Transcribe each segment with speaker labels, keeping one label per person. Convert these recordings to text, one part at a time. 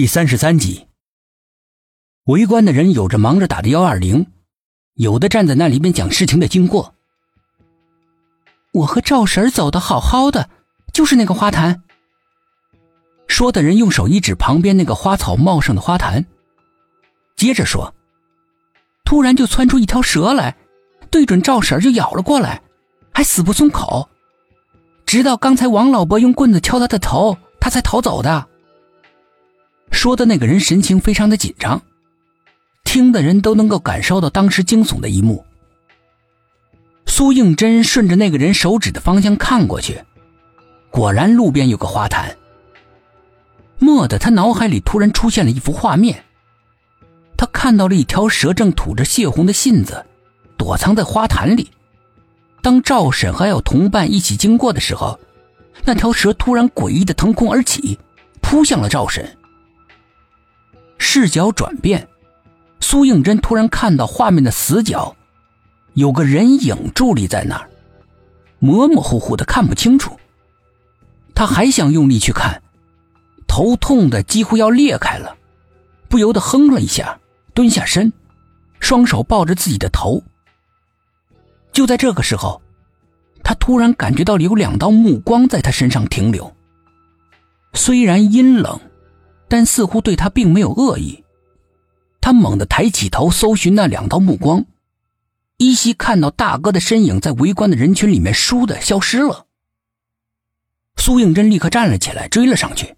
Speaker 1: 第三十三集，围观的人有着忙着打的幺二零，有的站在那里边讲事情的经过。
Speaker 2: 我和赵婶走的好好的，就是那个花坛。
Speaker 1: 说的人用手一指旁边那个花草茂盛的花坛，接着说：“
Speaker 2: 突然就窜出一条蛇来，对准赵婶就咬了过来，还死不松口，直到刚才王老伯用棍子敲他的头，他才逃走的。”
Speaker 1: 说的那个人神情非常的紧张，听的人都能够感受到当时惊悚的一幕。苏应真顺着那个人手指的方向看过去，果然路边有个花坛。蓦地，他脑海里突然出现了一幅画面，他看到了一条蛇正吐着血红的信子，躲藏在花坛里。当赵婶还有同伴一起经过的时候，那条蛇突然诡异的腾空而起，扑向了赵婶。视角转变，苏应真突然看到画面的死角，有个人影伫立在那儿，模模糊糊的看不清楚。他还想用力去看，头痛的几乎要裂开了，不由得哼了一下，蹲下身，双手抱着自己的头。就在这个时候，他突然感觉到有两道目光在他身上停留，虽然阴冷。但似乎对他并没有恶意，他猛地抬起头，搜寻那两道目光，依稀看到大哥的身影在围观的人群里面倏地消失了。苏应真立刻站了起来，追了上去，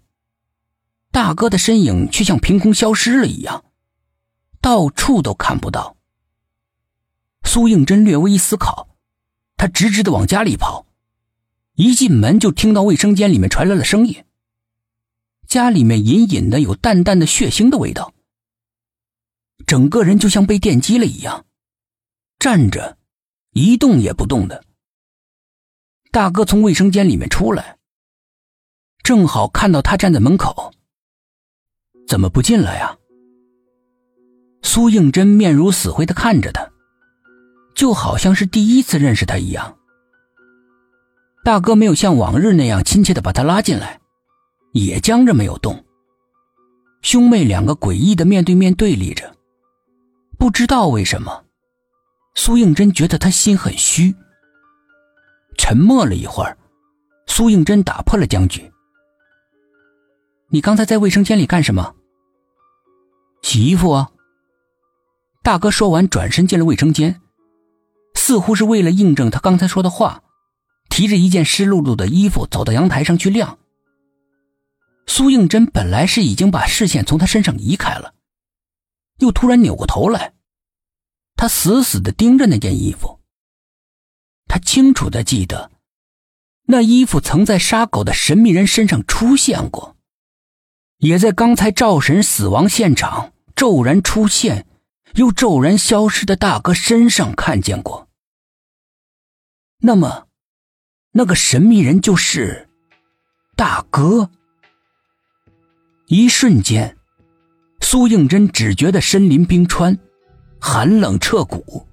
Speaker 1: 大哥的身影却像凭空消失了一样，到处都看不到。苏应真略微一思考，他直直的往家里跑，一进门就听到卫生间里面传来了声音。家里面隐隐的有淡淡的血腥的味道，整个人就像被电击了一样，站着，一动也不动的。大哥从卫生间里面出来，正好看到他站在门口，怎么不进来呀？苏应真面如死灰的看着他，就好像是第一次认识他一样。大哥没有像往日那样亲切的把他拉进来。也僵着没有动。兄妹两个诡异的面对面对立着，不知道为什么，苏应真觉得他心很虚。沉默了一会儿，苏应真打破了僵局：“你刚才在卫生间里干什么？”“洗衣服啊。”大哥说完，转身进了卫生间，似乎是为了印证他刚才说的话，提着一件湿漉漉的衣服走到阳台上去晾。苏应真本来是已经把视线从他身上移开了，又突然扭过头来，他死死的盯着那件衣服。他清楚的记得，那衣服曾在杀狗的神秘人身上出现过，也在刚才赵神死亡现场骤然出现又骤然消失的大哥身上看见过。那么，那个神秘人就是大哥。一瞬间，苏应真只觉得身临冰川，寒冷彻骨。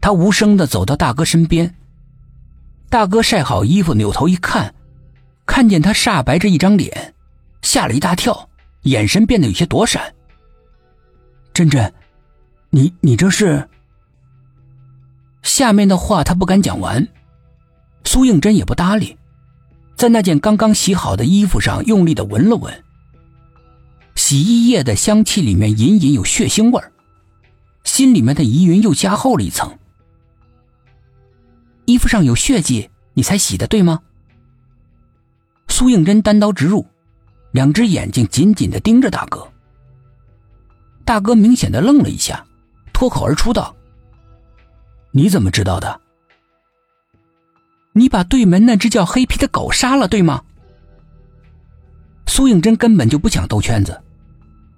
Speaker 1: 他无声的走到大哥身边，大哥晒好衣服，扭头一看，看见他煞白着一张脸，吓了一大跳，眼神变得有些躲闪。真真，你你这是？下面的话他不敢讲完，苏应真也不搭理，在那件刚刚洗好的衣服上用力的闻了闻。洗衣液的香气里面隐隐有血腥味儿，心里面的疑云又加厚了一层。衣服上有血迹，你才洗的对吗？苏应真单刀直入，两只眼睛紧紧的盯着大哥。大哥明显的愣了一下，脱口而出道：“你怎么知道的？你把对门那只叫黑皮的狗杀了，对吗？”苏应真根本就不想兜圈子。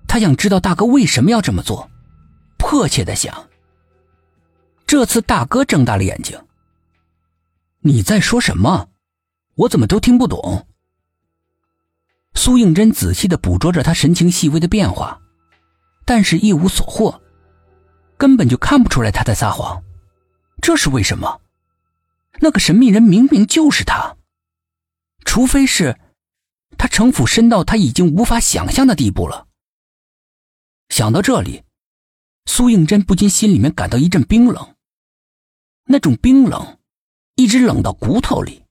Speaker 1: 他想知道大哥为什么要这么做，迫切的想。这次大哥睁大了眼睛：“你在说什么？我怎么都听不懂？”苏应真仔细的捕捉着他神情细微的变化，但是一无所获，根本就看不出来他在撒谎。这是为什么？那个神秘人明明就是他，除非是，他城府深到他已经无法想象的地步了。想到这里，苏应真不禁心里面感到一阵冰冷。那种冰冷，一直冷到骨头里。